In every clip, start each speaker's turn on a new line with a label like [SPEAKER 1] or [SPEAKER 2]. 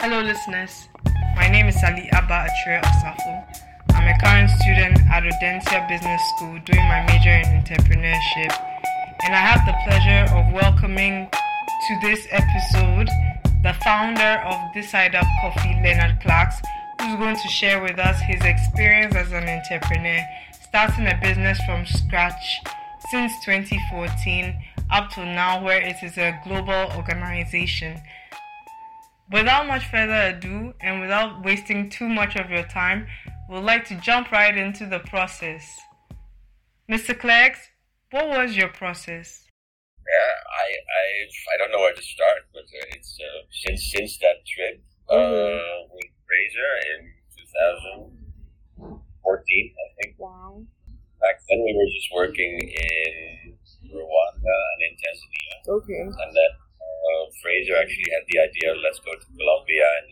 [SPEAKER 1] Hello, listeners. My name is Ali Abba Atre Osafo. I'm a current student at Audencia Business School doing my major in entrepreneurship, and I have the pleasure of welcoming to this episode the founder of This Side Up Coffee, Lennart Clerkx, who's going to share with us his experience as an entrepreneur, starting a business from scratch since 2014 up to now, where it is a global organization. Without much further ado, and without wasting too much of your time, we'd like to jump right into the process. Mr. Clerkx, what was your process?
[SPEAKER 2] Yeah, I, I, I don't know where to start, but uh, it's uh, since since that trip uh,
[SPEAKER 1] Mhm.
[SPEAKER 2] with Fraser in 2014, I think.
[SPEAKER 1] Wow.
[SPEAKER 2] Back then, we were just working in Rwanda and in Tanzania,
[SPEAKER 1] Okay.
[SPEAKER 2] and then uh, Fraser actually had the idea, let's go to Colombia and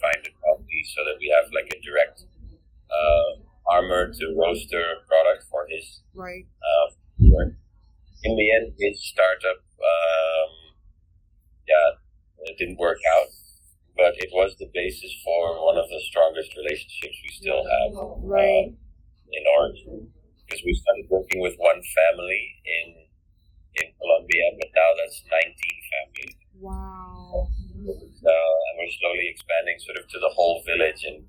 [SPEAKER 2] find a coffee so that we have like a direct uh, farmer to roaster product for his
[SPEAKER 1] Right.
[SPEAKER 2] uh, work. In the end, his startup, um, yeah, it didn't work out, but it was the basis for one of the strongest relationships we still have
[SPEAKER 1] Right.
[SPEAKER 2] uh, in Orange, because we started working with one family in in Colombia, but now that's 19 families.
[SPEAKER 1] Wow.
[SPEAKER 2] Uh, and we're slowly expanding sort of to the whole village. And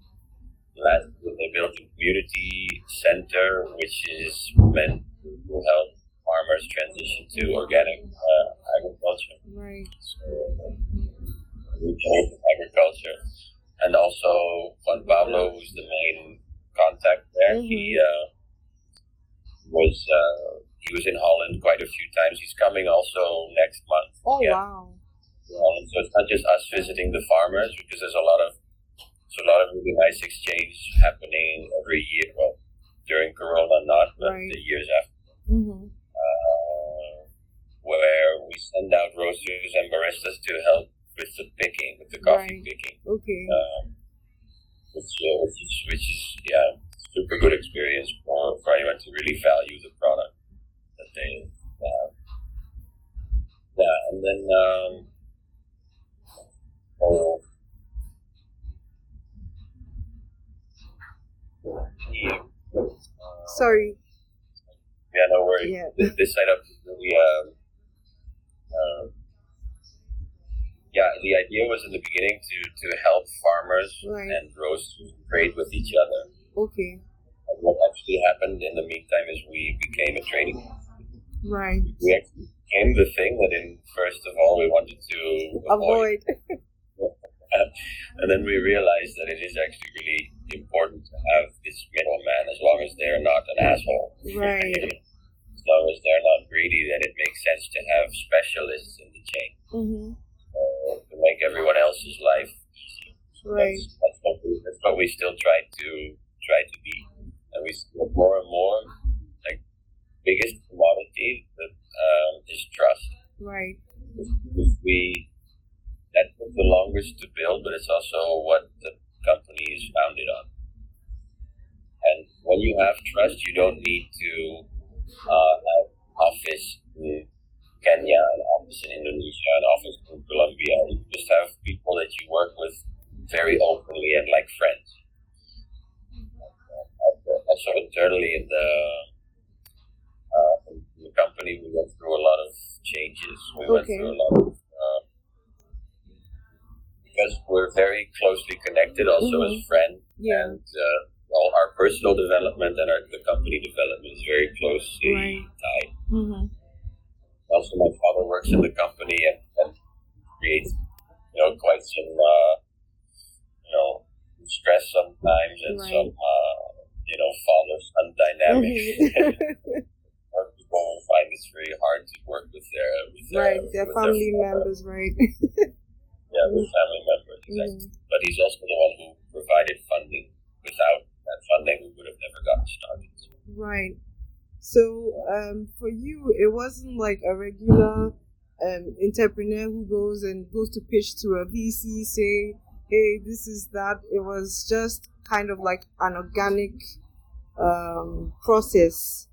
[SPEAKER 2] last they built a community center, which is meant to help farmers transition to organic uh, agriculture,
[SPEAKER 1] Right.
[SPEAKER 2] so, regenerative agriculture. And also Juan Pablo, who's the main contact there, he uh, was uh, he was in Holland quite a few times. He's coming also next month.
[SPEAKER 1] Oh,
[SPEAKER 2] Yeah.
[SPEAKER 1] wow.
[SPEAKER 2] Um, so it's not just us visiting the farmers because there's a lot of there's a lot of really nice exchange happening every year. Well, during Corona, not but
[SPEAKER 1] Right.
[SPEAKER 2] the years after,
[SPEAKER 1] Mm-hmm.
[SPEAKER 2] uh, where we send out roasters and baristas to help with the picking, with the coffee
[SPEAKER 1] Right.
[SPEAKER 2] picking,
[SPEAKER 1] Okay.
[SPEAKER 2] um, which, uh, which is which is yeah, super good experience for for anyone to really value the product they have. Yeah, and then um, oh, yeah, uh,
[SPEAKER 1] Sorry.
[SPEAKER 2] yeah, no worries.
[SPEAKER 1] Yeah.
[SPEAKER 2] This, this setup is really um, uh, yeah, the idea was in the beginning to to help farmers
[SPEAKER 1] Right.
[SPEAKER 2] and roasters trade with each other.
[SPEAKER 1] Okay.
[SPEAKER 2] And what actually happened in the meantime is we became a trading.
[SPEAKER 1] Right.
[SPEAKER 2] We actually became the thing that, in first of all, we wanted to avoid.
[SPEAKER 1] Avoid.
[SPEAKER 2] and then we realized that it is actually really important to have this middleman, as long as they're not an asshole.
[SPEAKER 1] Right.
[SPEAKER 2] as long as they're not greedy, then it makes sense to have specialists in the chain
[SPEAKER 1] Mm-hmm.
[SPEAKER 2] uh, to make everyone else's life easier.
[SPEAKER 1] Right.
[SPEAKER 2] That's, that's what we that's what we still try to try to be, and we more and more biggest commodity that um, is trust.
[SPEAKER 1] Right.
[SPEAKER 2] We that took the longest to build, but it's also what the company is founded on. And when you have trust, you don't need to uh, have office in Kenya, an office in Indonesia, an office in Colombia. You just have people that you work with very openly and like friends. And so internally in the uh, the company, we went through a lot of changes. We went through a lot of uh, because we're very closely connected, also as
[SPEAKER 1] Mhm.
[SPEAKER 2] friends,
[SPEAKER 1] Yeah.
[SPEAKER 2] and uh, all our personal development and our, the company development is very closely
[SPEAKER 1] Right.
[SPEAKER 2] tied.
[SPEAKER 1] Mm-hmm.
[SPEAKER 2] Also, my father works in the company and, and creates, you know, quite some, uh, you know, stress sometimes and
[SPEAKER 1] Right.
[SPEAKER 2] some, uh, you know, father-son dynamic.
[SPEAKER 1] Mhm.
[SPEAKER 2] Or people find it's very hard to work with their, with their,
[SPEAKER 1] right. Their family
[SPEAKER 2] father.
[SPEAKER 1] members. Right.
[SPEAKER 2] Yeah, with family members, exactly.
[SPEAKER 1] Mhm.
[SPEAKER 2] But he's also the one who provided funding. Without that funding, we would have never gotten started.
[SPEAKER 1] Right. So, um, for you, it wasn't like a regular um, entrepreneur who goes and goes to pitch to a VC, say, hey, this is that. It was just kind of like an organic um, process.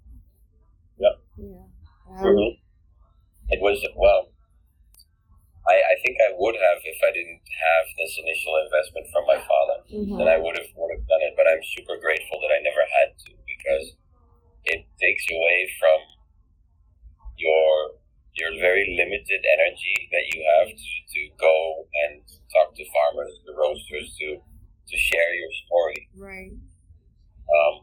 [SPEAKER 2] Yep.
[SPEAKER 1] Yeah.
[SPEAKER 2] Mhm. It was well. I, I think I would have if I didn't have this initial investment from my father. mm-hmm. then I would have would have done it. But I'm super grateful that I never had to because it takes away from your your very limited energy that you have to, to go and talk to farmers, to roasters, to to share your story.
[SPEAKER 1] Right.
[SPEAKER 2] Um,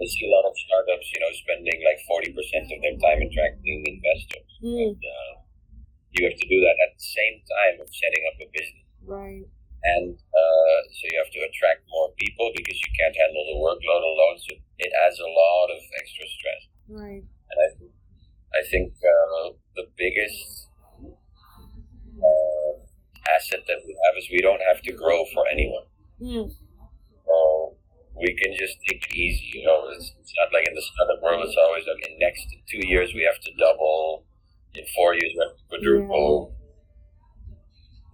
[SPEAKER 2] I see a lot of startups, you know, spending like forty percent of their time attracting investors.
[SPEAKER 1] Mm.
[SPEAKER 2] And, uh, you have to do that at the same time of setting up a business.
[SPEAKER 1] Right.
[SPEAKER 2] And uh, so you have to attract more people because you can't handle the workload alone. So it adds a lot of extra stress.
[SPEAKER 1] Right.
[SPEAKER 2] And I think, I think uh, the biggest uh, asset that we have is we don't have to grow for anyone.
[SPEAKER 1] Mm.
[SPEAKER 2] We can just take it easy. You know, it's, it's not like in the startup world. It's always like in next two years we have to double in four years we have to quadruple. Yeah.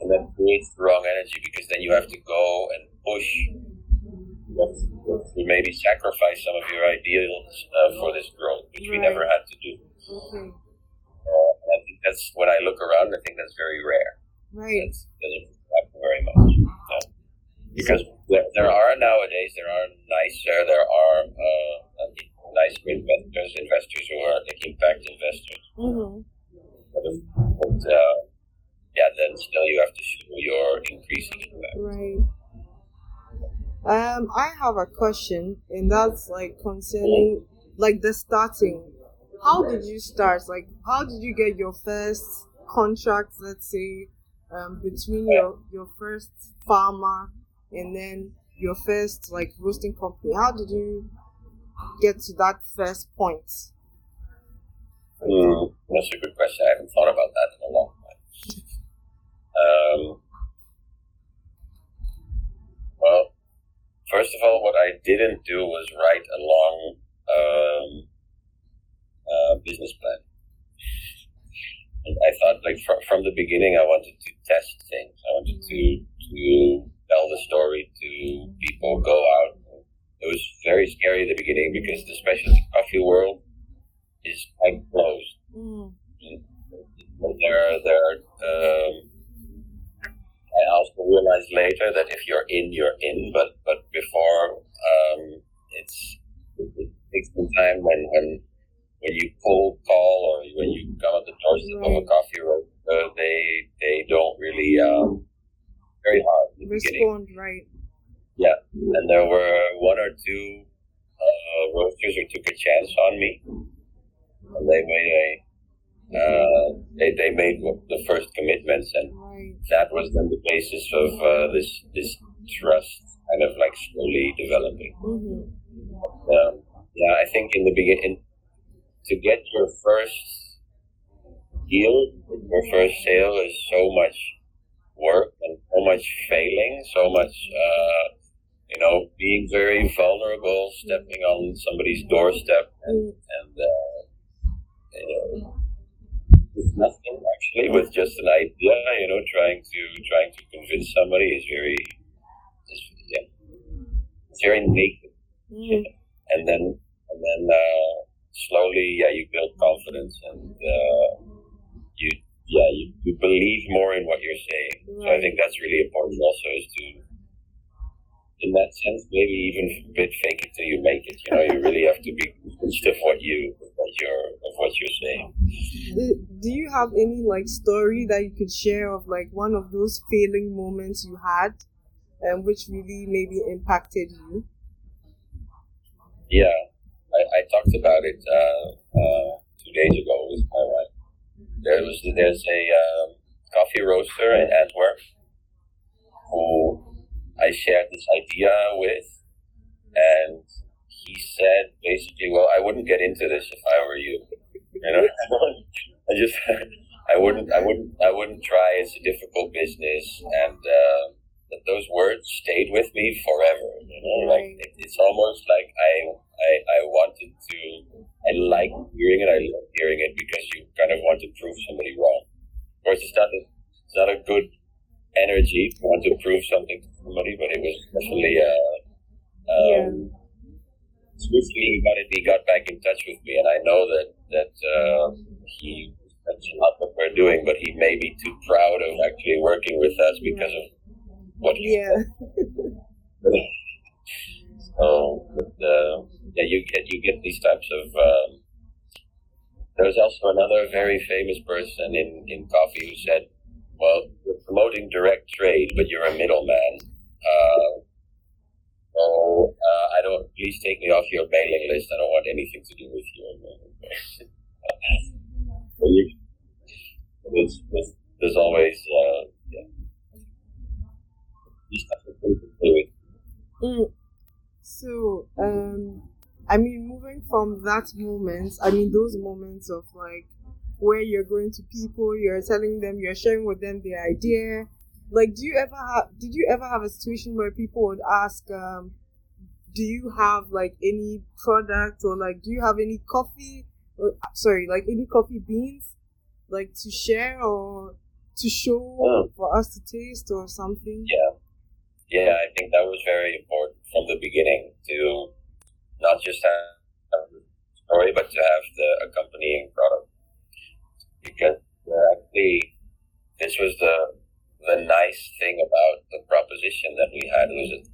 [SPEAKER 2] And that creates the wrong energy because then you have to go and push. You maybe sacrifice some of your ideals uh, for this growth, which right. we never had to do.
[SPEAKER 1] Okay.
[SPEAKER 2] Uh, I think that's when I look around. I think that's very rare.
[SPEAKER 1] Right.
[SPEAKER 2] That's, doesn't Because there, there are nowadays there are nicer there are uh, nice investors investors who are like impact investors.
[SPEAKER 1] Mm-hmm
[SPEAKER 2] but uh, yeah, then still you have to show your increasing impact.
[SPEAKER 1] Right. Um, I have a question, and that's like concerning like the starting. How did you start? Like, how did you get your first contract? Let's say, um, between your your first farmer and then your first like roasting company. How did you get to that first point?
[SPEAKER 2] Mm, that's a good question. I haven't thought about that in a long time. Um, well, first of all, what I didn't do was write a long um, uh, business plan. And I thought, like from, from the beginning, I wanted in, you're in. But but before, um, it's it, takes some time when when when you cold call or when you come at the doorstep right. of a coffee roaster, uh, they they don't really um, very hard.
[SPEAKER 1] Respond right.
[SPEAKER 2] Yeah, and there were one or two uh, roasters who took a chance on me and they made a uh, they, they made the first commitments, and that was then the basis of uh, this this trust kind of like slowly developing.
[SPEAKER 1] Mm-hmm.
[SPEAKER 2] Um, yeah, I think in the beginning, to get your first deal, your first sale is so much work and so much failing, so much, uh, you know, being very vulnerable, stepping on somebody's doorstep and, mm. and uh, you know, with nothing actually, with just an idea, you know, trying to trying to convince somebody is very, it's very naked.
[SPEAKER 1] Mm.
[SPEAKER 2] And then and then uh, slowly, yeah, you build confidence and uh, you yeah you, you believe more in what you're saying. Right. So I think that's really important. Also, is to in that sense, maybe even a bit fake it till you make it. You know, you really have to be convinced of what you what you're of what you're saying.
[SPEAKER 1] Do you have any like story that you could share of like one of those failing moments you had, um, which really maybe impacted you?
[SPEAKER 2] Yeah, I, I talked about it uh, uh, two days ago with my wife. There was there's a um, coffee roaster in Antwerp who I shared this idea with, and he said basically, "Well, I wouldn't get into this if I were you." You know, I just, I wouldn't, I wouldn't, I wouldn't try. It's a difficult business, and uh, those words stayed with me forever. You know, like it, it's almost like I, I, I wanted to. I like hearing it. I love hearing it because you kind of want to prove somebody wrong. Of course, it's not a, it's not a good energy to want to prove something to somebody, but it was definitely uh, um, yeah. swiftly he got it. He got back in touch with me, and I know that that uh, he that's a lot what we're doing, but he may be too proud of actually working with us because of
[SPEAKER 1] yeah.
[SPEAKER 2] so uh, yeah, you get you get these types of. Um, was also another very famous person in, in coffee who said, "Well, you're promoting direct trade, but you're a middleman. Uh, so uh, I don't. Please take me off your mailing list. I don't want anything to do with you." you there's, there's, there's always uh, yeah.
[SPEAKER 1] Mm. So, um, I mean, moving from that moment, I mean, those moments of like where you're going to people, you're telling them, you're sharing with them the idea. Like, do you ever have, did you ever have a situation where people would ask, um, do you have like any product or like, do you have any coffee or, sorry, like any coffee beans, like to share or to show oh. for us to taste or something?
[SPEAKER 2] Yeah. Yeah, I think that was very important from the beginning to not just have story, but to have the accompanying product. Because uh, actually, this was the the nice thing about the proposition that we had was that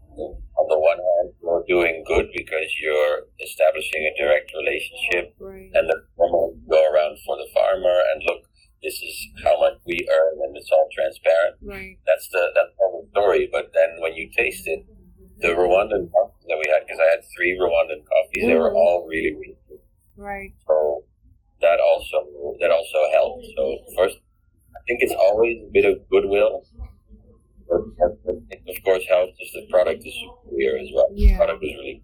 [SPEAKER 2] on the one hand you're doing good because you're establishing a direct relationship
[SPEAKER 1] right.
[SPEAKER 2] and the farmer go around for the farmer and look this is how much we earn and it's all transparent
[SPEAKER 1] right.
[SPEAKER 2] that's the that's the story but then when you taste it the Rwandan coffees that we had, because I had three Rwandan coffees, mm. they were mm. all really, really.
[SPEAKER 1] Right.
[SPEAKER 2] So that also that also helped. So first, I think it's always a bit of goodwill. Of course, helps if the product is superior as well.
[SPEAKER 1] Yeah.
[SPEAKER 2] The product was really.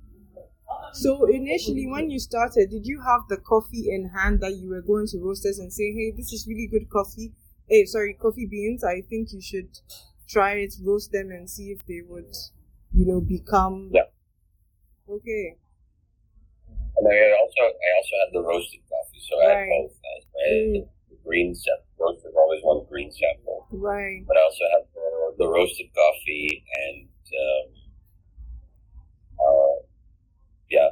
[SPEAKER 1] So initially, when you started, did you have the coffee in hand that you were going to roasters and say, "Hey, this is really good coffee. Hey, sorry, coffee beans. I think you should try it, roast them, and see if they would you know, become
[SPEAKER 2] yeah.
[SPEAKER 1] Okay.
[SPEAKER 2] And I also I also had the roasted coffee, so right. I had both. I had mm. the green sample. Roasted always one green sample.
[SPEAKER 1] Right.
[SPEAKER 2] But I also had the, the roasted coffee and um, uh, yeah.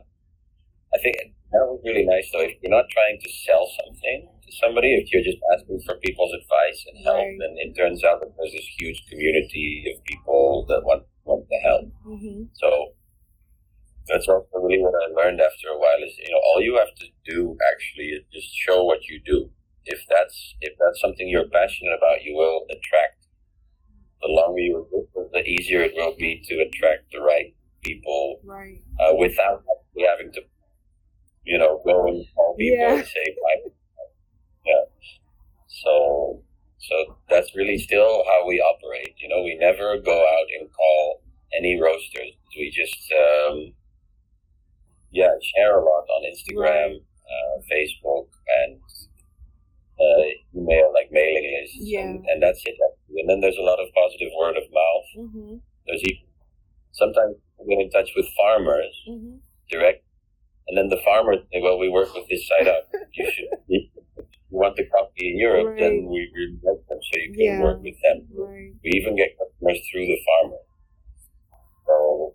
[SPEAKER 2] I think that was really nice though. If you're not trying to sell something to somebody, if you're just asking for people's advice and help, right. then it turns out that there's this huge community of people that want want the help.
[SPEAKER 1] Mm-hmm.
[SPEAKER 2] So that's also really what I learned after a while is you know all you have to do actually is just show what you do. If that's if that's something you're passionate about, you will attract. The longer you work, the easier it will be to attract the right people,
[SPEAKER 1] right?
[SPEAKER 2] Uh, without having to, you know, go and call people yeah. and say, "Yeah." So so that's really still how we operate. You know, we never go out and call any roasters. We just, um, yeah, share a lot on Instagram, uh, Facebook, and uh, email, like mailing lists.
[SPEAKER 1] Yeah.
[SPEAKER 2] And, and, that's it. And then there's a lot of positive word of mouth.
[SPEAKER 1] Mm-hmm.
[SPEAKER 2] There's even, sometimes we get in touch with farmers
[SPEAKER 1] mm-hmm.
[SPEAKER 2] direct, and then the farmers say, well, we work with this side up. You should, you want the coffee in Europe, right. then we like them so you can yeah. work with them.
[SPEAKER 1] Right.
[SPEAKER 2] We even get customers through the farmer. So.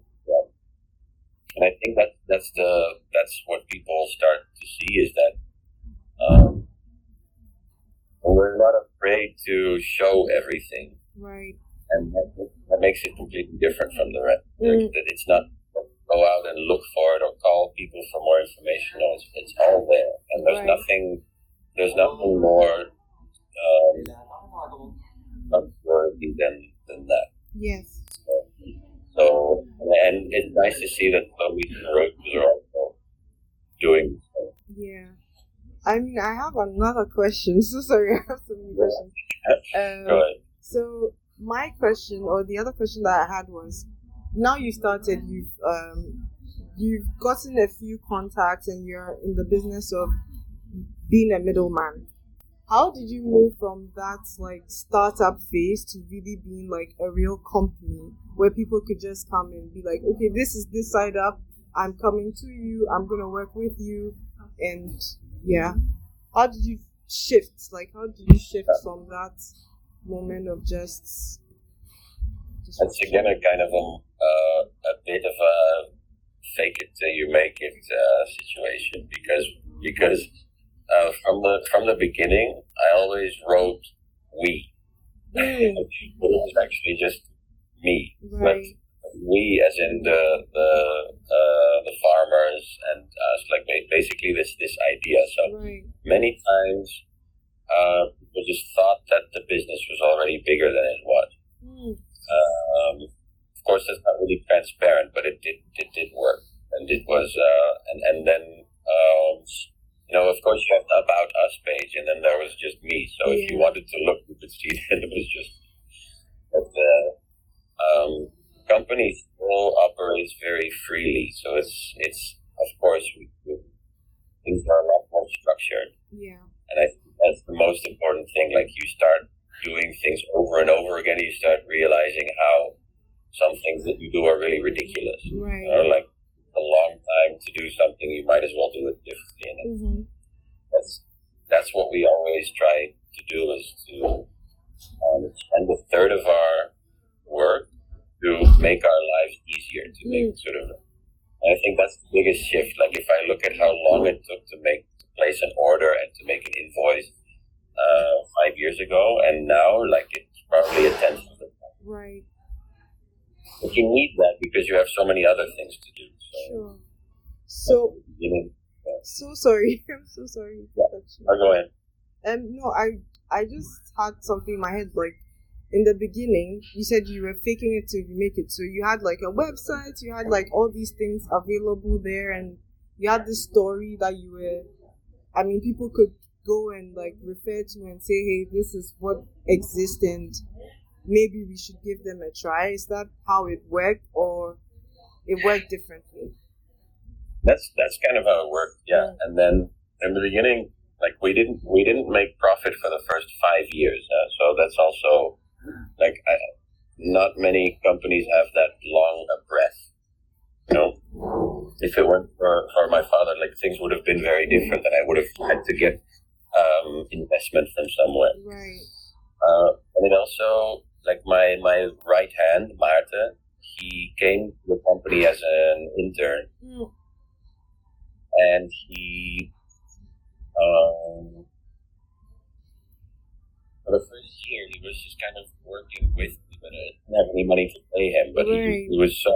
[SPEAKER 2] And I think that that's the that's what people start to see is that um, we're not afraid to show everything.
[SPEAKER 1] Right.
[SPEAKER 2] And that, that makes it completely different from the rest. Mm. It's not go out and look for it or call people for more information. No, it's, it's all there, and there's right. nothing there's nothing more um, than, than that.
[SPEAKER 1] Yes.
[SPEAKER 2] So, and it's nice to see that are also doing so.
[SPEAKER 1] Yeah. I mean, I have another question. So sorry, I have so many questions.
[SPEAKER 2] Um, Go ahead.
[SPEAKER 1] So my question, or the other question that I had was, now you started, you've um, you've gotten a few contacts, and you're in the business of being a middleman. How did you move from that like startup phase to really being like a real company where people could just come and be like, okay, this is this side up. I'm coming to you. I'm gonna work with you, and yeah. How did you shift? Like, how did you shift from that moment of just?
[SPEAKER 2] just it's again a kind of a, uh, a bit of a fake it till you make it uh, situation because because uh, from the from the beginning, I always wrote we.
[SPEAKER 1] Mm.
[SPEAKER 2] it was actually just me,
[SPEAKER 1] Right.
[SPEAKER 2] but we, as in the the uh, the farmers and us, like basically this this idea. So
[SPEAKER 1] Right.
[SPEAKER 2] many times, uh, people just thought that the business was already bigger than it was.
[SPEAKER 1] Mm.
[SPEAKER 2] Um, of course, that's not really transparent, but it did it did work, and it was uh, and and then um, you know, of course, you have the about us page, and then there was just me. So if you wanted to look, you could see that it was just. But uh, um, company still operates very freely, so it's it's of course we, we, things are a lot more structured,
[SPEAKER 1] Yeah.
[SPEAKER 2] and I think that's the most important thing. Like you start doing things over and over again, you start realizing how some things that you do are really ridiculous.
[SPEAKER 1] Right.
[SPEAKER 2] You know, like a long time to do something, you might as well do it differently. And it-
[SPEAKER 1] Mm-hmm.
[SPEAKER 2] that's that's what we always try to do is to um, spend a third of our work to make our lives easier, to make sort of. And I think that's the biggest shift. Like if I look at how long it took to make to place an order and to make an invoice uh, five years ago, and now like it's probably a tenth of the time.
[SPEAKER 1] Right.
[SPEAKER 2] But you need that because you have so many other things to do. So,
[SPEAKER 1] Sure. So
[SPEAKER 2] you know,
[SPEAKER 1] so sorry. I'm so sorry.
[SPEAKER 2] Yeah. I'll go ahead.
[SPEAKER 1] Um, no, I I just had something in my head. Like in the beginning, you said you were faking it till you make it. So you had like a website, you had like all these things available there, and you had this story that you were. I mean, people could go and like refer to and say, "Hey, this is what exists," and maybe we should give them a try. Is that how it worked, or it worked differently?
[SPEAKER 2] That's that's kind of how it worked, yeah.
[SPEAKER 1] Yeah.
[SPEAKER 2] And then in the beginning, like we didn't we didn't make profit for the first five years, uh, so that's also like I, not many companies have that long a breath. You know, if it weren't for, for my father, like things would have been very different, and I would have had to get um, investment from somewhere.
[SPEAKER 1] Right.
[SPEAKER 2] Uh, and then also, like my, my right hand, Maarten, he came to the company as an intern
[SPEAKER 1] Mm,
[SPEAKER 2] and he, um, for the first year, he was just kind of working with me, but I didn't have any money to pay him. But
[SPEAKER 1] Right.
[SPEAKER 2] he, he was so,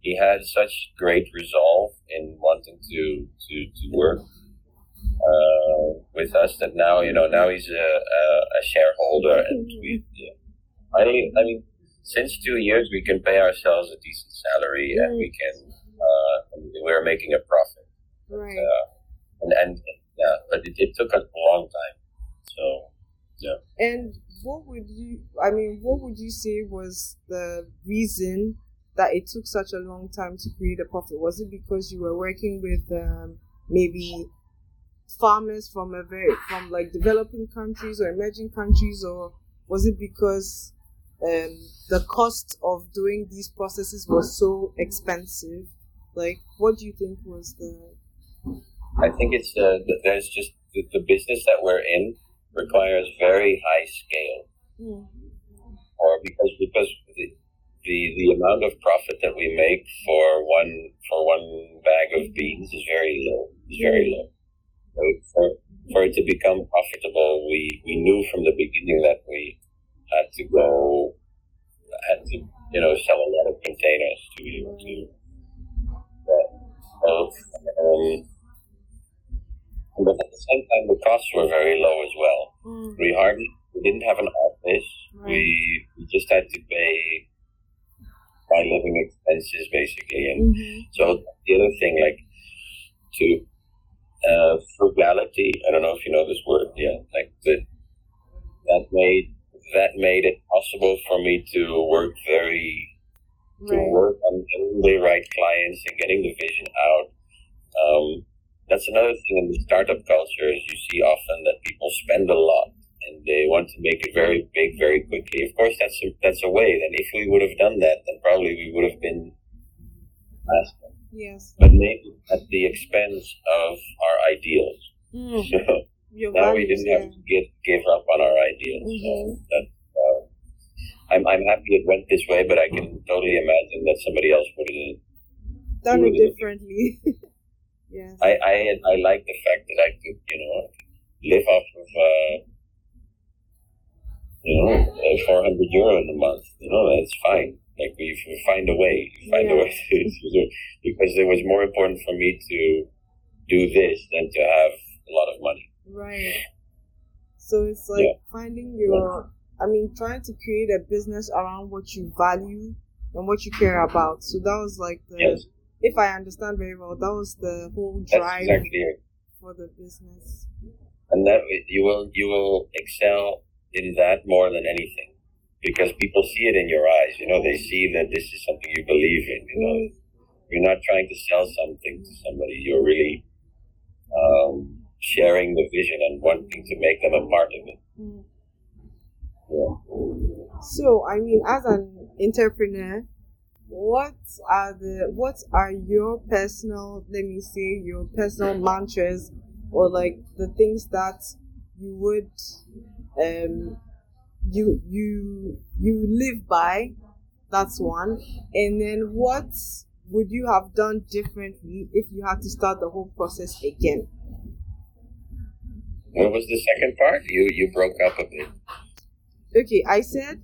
[SPEAKER 2] he had such great resolve in wanting to, to, to work uh, with us that now, you know, now he's a, a, a shareholder and we, yeah. finally, I mean, since two years, we can pay ourselves a decent salary and we can, uh, we're making a profit.
[SPEAKER 1] right.
[SPEAKER 2] Uh, and, and yeah, but it, it took us a long time. So,
[SPEAKER 1] And what would you, I mean, what would you say was the reason that it took such a long time to create a profit? Was it because you were working with um, maybe farmers from a very, from like developing countries or emerging countries, or was it because um, the cost of doing these processes was so expensive? Like, what do you think was the.
[SPEAKER 2] I think it's uh, there's just the, the business that we're in requires very high scale,
[SPEAKER 1] Hmm,
[SPEAKER 2] or because because the, the the amount of profit that we make for one for one bag of beans is very low. Is very low. So for for it to become profitable, we we knew from the beginning that we had to go had to you know sell a lot of containers to be able to. Uh, um, at the same time, the costs were very low as well.
[SPEAKER 1] hmm,
[SPEAKER 2] We hardly we didn't have an office.
[SPEAKER 1] Right.
[SPEAKER 2] We we just had to pay my living expenses basically, and
[SPEAKER 1] mhm,
[SPEAKER 2] so the other thing, like to uh, frugality. I don't know if you know this word. Yeah, like the that made that made it possible for me to work very to work on getting the right clients and getting the vision out. Um, that's another thing in the startup culture is you see often that people spend a lot and they want to make it very big very quickly. Of course, that's a, that's a way. Then if we would have done that, then probably we would have been faster.
[SPEAKER 1] Yes.
[SPEAKER 2] But maybe at the expense of our ideals.
[SPEAKER 1] Mm,
[SPEAKER 2] So
[SPEAKER 1] your
[SPEAKER 2] now we didn't have to give give up on our ideals. So
[SPEAKER 1] Mhm.
[SPEAKER 2] that, uh, I'm I'm happy it went this way, but I can totally imagine that somebody else would have.
[SPEAKER 1] done it differently. yes.
[SPEAKER 2] I, I I like the fact that I could you know live off of uh, you know uh, 400 euro in a month. You know that's fine. Like we, find a way, find
[SPEAKER 1] Yeah.
[SPEAKER 2] a way to, because it was more important for me to do this than to have a lot of money.
[SPEAKER 1] Right. So it's like
[SPEAKER 2] Yeah.
[SPEAKER 1] finding your, I mean, trying to create a business around what you value and what you care about. So that was like the,
[SPEAKER 2] Yes,
[SPEAKER 1] if I understand very well, that was the whole drive
[SPEAKER 2] exactly
[SPEAKER 1] for the business.
[SPEAKER 2] and that you will you will excel in that more than anything because people see it in your eyes you know they see that this is something you believe in you know
[SPEAKER 1] Mm.
[SPEAKER 2] you're not trying to sell something to somebody you're really um, sharing the vision and wanting to make them a part of it
[SPEAKER 1] Mm.
[SPEAKER 2] yeah.
[SPEAKER 1] So, I mean, as an entrepreneur, what are the what are your personal, let me say, your personal mantras or like the things that you would um you you you live by? That's one. And then what would you have done differently if you had to start the whole process again?
[SPEAKER 2] what was the second part you you broke up a bit
[SPEAKER 1] Okay, I said,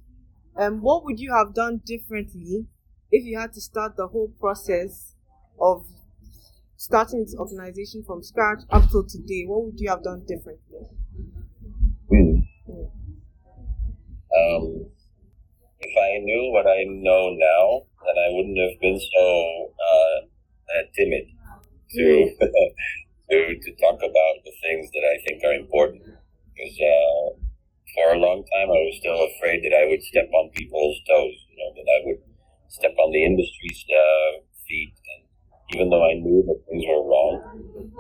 [SPEAKER 1] um, what would you have done differently if you had to start the whole process of starting this organization from scratch up till today? What would you have done differently?
[SPEAKER 2] Hmm.
[SPEAKER 1] Mm.
[SPEAKER 2] um, if I knew what I know now, then I wouldn't have been so uh, uh, timid to to to talk about the things that I think are important. Because uh, for a long time, I was still afraid that I would step on people's toes. You know, that I would step on the industry's uh, feet, and even though I knew that things were wrong,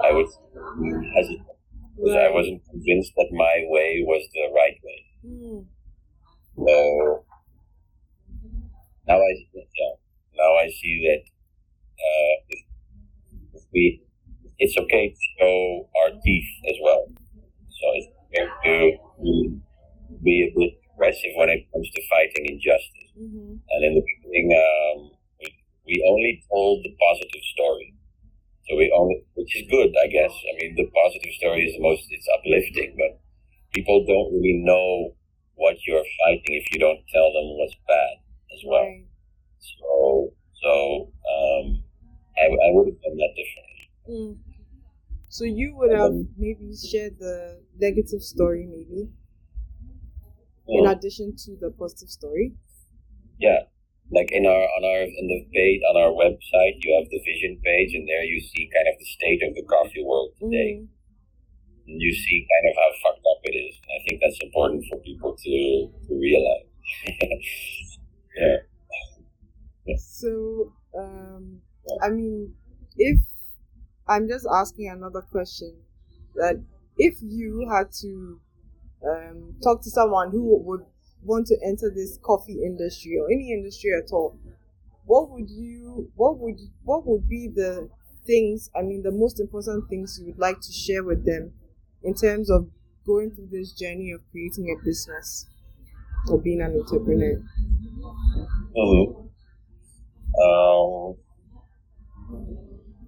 [SPEAKER 2] I was hesitant because I wasn't convinced that my way was the right way.
[SPEAKER 1] Mm.
[SPEAKER 2] So now I yeah, now I see that uh, if, if we, it's okay to show our teeth as well. So it's okay to be, be a bit aggressive when it comes to fighting injustice.
[SPEAKER 1] Mm-hmm.
[SPEAKER 2] And in the beginning, um, we, we only told the positive story. So we only, which is good, I guess. I mean, the positive story is the most, it's uplifting, but people don't really know what you're fighting if you don't tell them what's bad as well.
[SPEAKER 1] Right.
[SPEAKER 2] So, so, um, I, I would have done that differently.
[SPEAKER 1] Mm. So you would have maybe shared the negative story, maybe in
[SPEAKER 2] Mm.
[SPEAKER 1] addition to the positive story.
[SPEAKER 2] Yeah. Like in our on our in the page on our website, you have the vision page, and there you see kind of the state of the coffee world today.
[SPEAKER 1] Mhm.
[SPEAKER 2] And you see kind of how fucked up it is. And I think that's important for people to to realize. yeah.
[SPEAKER 1] So, um, I mean, if I'm just asking another question, that if you had to um, talk to someone who would want to enter this coffee industry or any industry at all, what would you, what would, what would be the things? I mean, the most important things you would like to share with them in terms of going through this journey of creating a business or being an entrepreneur.
[SPEAKER 2] Mm-hmm. Um,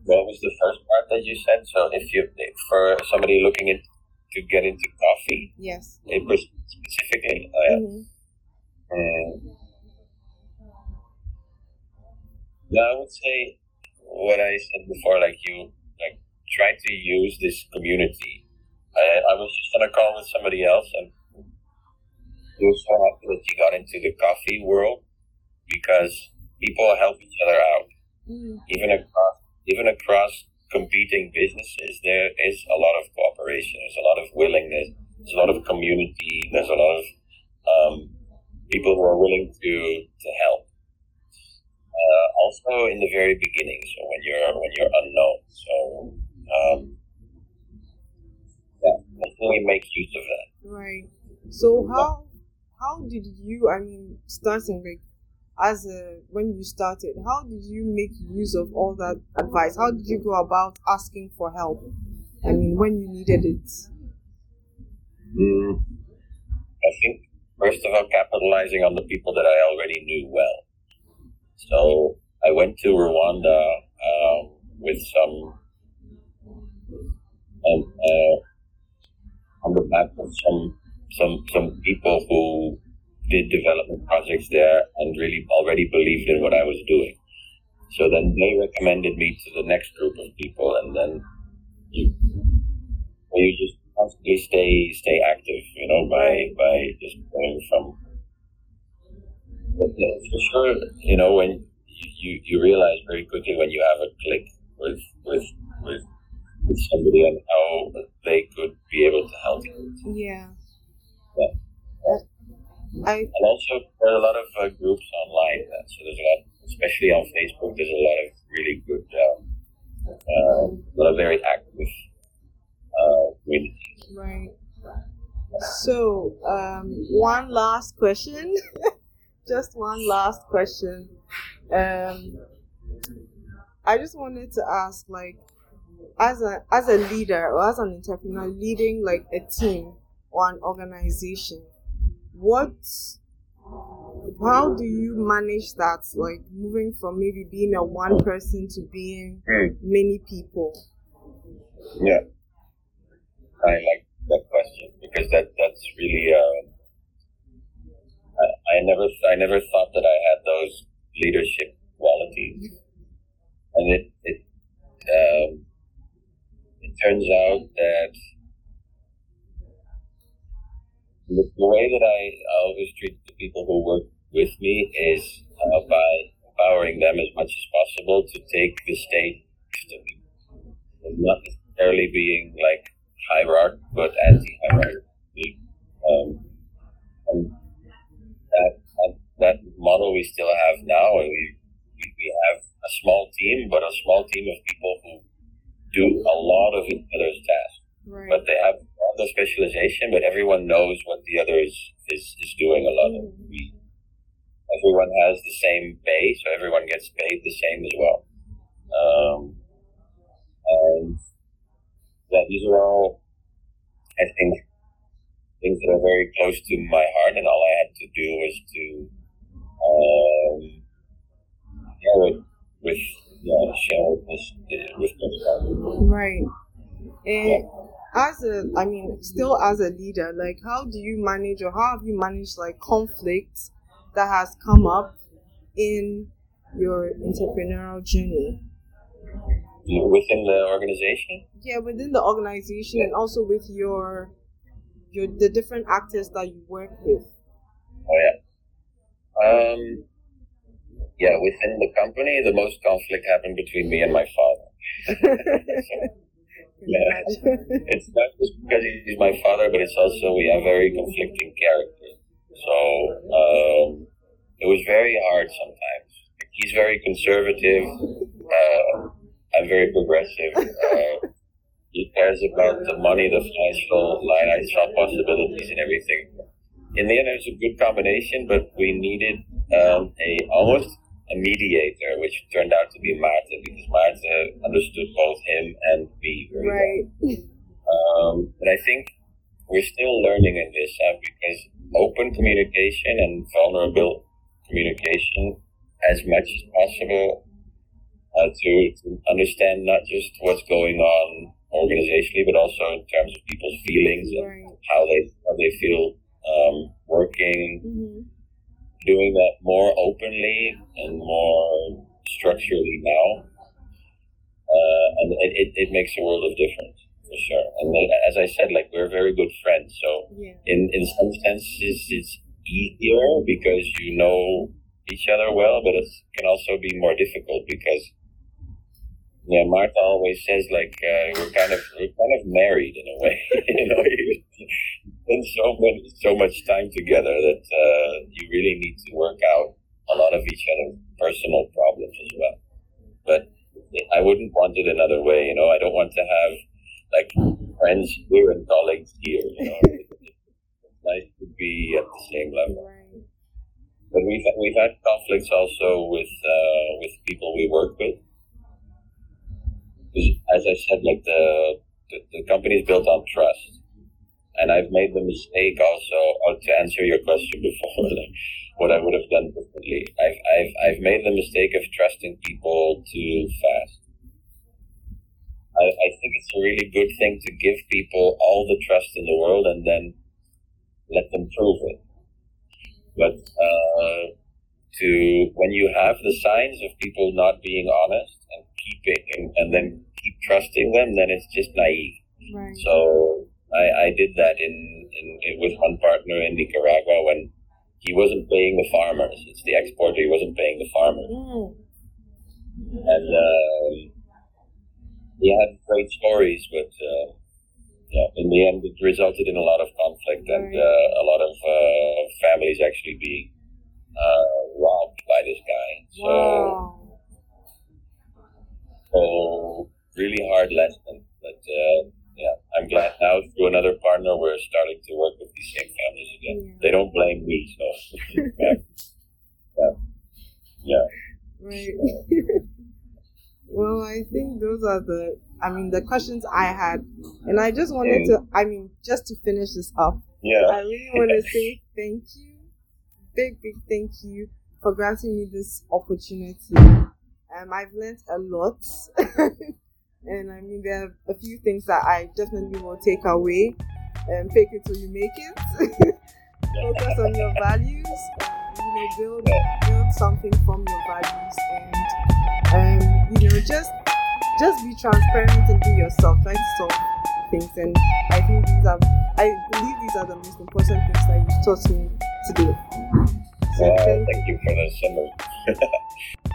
[SPEAKER 2] was the first part that you said? So if you for somebody looking in, to get into coffee,
[SPEAKER 1] Yes.
[SPEAKER 2] specifically, uh, yeah.
[SPEAKER 1] Mhm.
[SPEAKER 2] Um, yeah, I would say what I said before, like you, like try to use this community. I, I was just on a call with somebody else, and it was so happy that you got into the coffee world because people help each other out,
[SPEAKER 1] Mm.
[SPEAKER 2] even across even across competing businesses. There is a lot of cooperation. There's a lot of willingness. There's a lot of community. There's a lot of um, people who are willing to to help. Uh, also, in the very beginning, so when you're when you're unknown, so um, yeah, definitely make use of that.
[SPEAKER 1] Right. So how how did you I mean starting like as a when you started, how did you make use of all that advice? How did you go about asking for help? I mean when you needed it.
[SPEAKER 2] Mm, I think first of all, capitalizing on the people that I already knew well. So I went to Rwanda um, with some um, uh, on the back of some some some people who did development projects there, and really already believed in what I was doing. So then they recommended me to the next group of people, and then you you just constantly stay stay active, you know, by by just going from. But for sure, you know, when you you realize very quickly when you have a click with with with with somebody and how they could be able to help you.
[SPEAKER 1] Yeah. I
[SPEAKER 2] And also, there are a lot of uh, groups online. Uh, so there's a lot, especially on Facebook. There's a lot of really good, um, uh, a lot of very active uh, communities.
[SPEAKER 1] right. So, um, one last question. just one last question. Um, I just wanted to ask, like, as a as a leader or as an entrepreneur leading like a team or an organization, what how do you manage that? Like moving from maybe being a one person to being many people.
[SPEAKER 2] Yeah, I like that question because that that's really. Uh, I, I never I never thought that I had those leadership qualities, and it it um, it turns out that the, the way that I always treat the people who work with me is uh, by empowering them as much as possible to take the me, and not necessarily being like hierarch, but anti-hierarchy. Um, and that, that that model we still have now, and we we we have a small team, but a small team of people who do a lot of each other's tasks.
[SPEAKER 1] Right.
[SPEAKER 2] But they have other specialization, but everyone knows what the other is, is, is doing a lot of.
[SPEAKER 1] Mhm.
[SPEAKER 2] We, everyone has the same pay, so everyone gets paid the same as well. Um, and that these are all, I think, things that are very close to my heart, and all I had to do was to, um, yeah, with, with yeah, share this uh, with them.
[SPEAKER 1] Right. And as a, I mean, still as a leader, like, how do you manage or how have you managed like conflicts that has come up in your entrepreneurial journey?
[SPEAKER 2] within the organization.
[SPEAKER 1] Yeah, within the organization and also with your your the different actors that you work with.
[SPEAKER 2] Oh yeah. Um, yeah, within the company, the most conflict happened between me and my father. Yeah. It's not just because he's my father, but it's also we have very conflicting characters. So um, it was very hard sometimes. He's very conservative. Uh, I'm very progressive. Uh, he cares about the money, the financial line. I saw possibilities and everything. In the end, it was a good combination, but we needed um, a almost a mediator, which turned out to be Martha, because Martha understood both him and me very well. Um, but I think we're still learning in this uh, because open communication and vulnerable communication as much as possible uh, to, to understand not just what's going on organizationally, but also in terms of people's feelings and how they how they feel um, working,
[SPEAKER 1] hmm
[SPEAKER 2] doing that more openly and more structurally now. Uh, and it, it, it makes a world of difference for sure. And as I said, like we're very good friends. So
[SPEAKER 1] Yeah.
[SPEAKER 2] in, in some senses, it's easier because you know each other well, but it can also be more difficult because yeah, Martha always says like uh, we're kind of we're kind of married in a way. you know, spend so many so much time together that uh, you really need to work out a lot of each other's personal problems as well. But I wouldn't want it another way. You know, I don't want to have like friends here and colleagues here. You know, it's nice to be at the same level. But we've we've had conflicts also with uh, with people we work with. As I said, like the, the the company is built on trust, and I've made the mistake also uh, to answer your question before, like what I would have done differently. I've I've I've made the mistake of trusting people too fast. I, I think it's a really good thing to give people all the trust in the world and then let them prove it. But uh, to when you have the signs of people not being honest and keeping and, and then keep trusting them, then it's just naive.
[SPEAKER 1] Right.
[SPEAKER 2] So I, I did that in, in, with one partner in Nicaragua when he wasn't paying the farmers. It's the exporter. He wasn't paying the farmers.
[SPEAKER 1] Mm.
[SPEAKER 2] And um, he had great stories, but uh, yeah, in the end, it resulted in a lot of conflict and uh, a lot of uh, families actually being uh, robbed by this guy. So,
[SPEAKER 1] Wow.
[SPEAKER 2] so really hard lesson. But uh, yeah, I'm glad now through another partner we're starting to work with these same families again.
[SPEAKER 1] Yeah.
[SPEAKER 2] They don't blame me, so yeah, yeah, yeah.
[SPEAKER 1] Right. well, I think those are the, I mean, the questions I had. And I just wanted to, I mean, just to finish this up,
[SPEAKER 2] yeah.
[SPEAKER 1] I really want to say thank you. Big, big thank you for granting me this opportunity. Um, I've learned a lot. and I mean, there are a few things that I definitely will take away. Um, fake it till you make it. Focus on your values. Um, you know, build build something from your values, and um, you know, just just be transparent and be yourself. Try to solve things, and I think these are I believe these are the most important things that you taught me today. So
[SPEAKER 2] Well,
[SPEAKER 1] thank
[SPEAKER 2] thank you for the summary.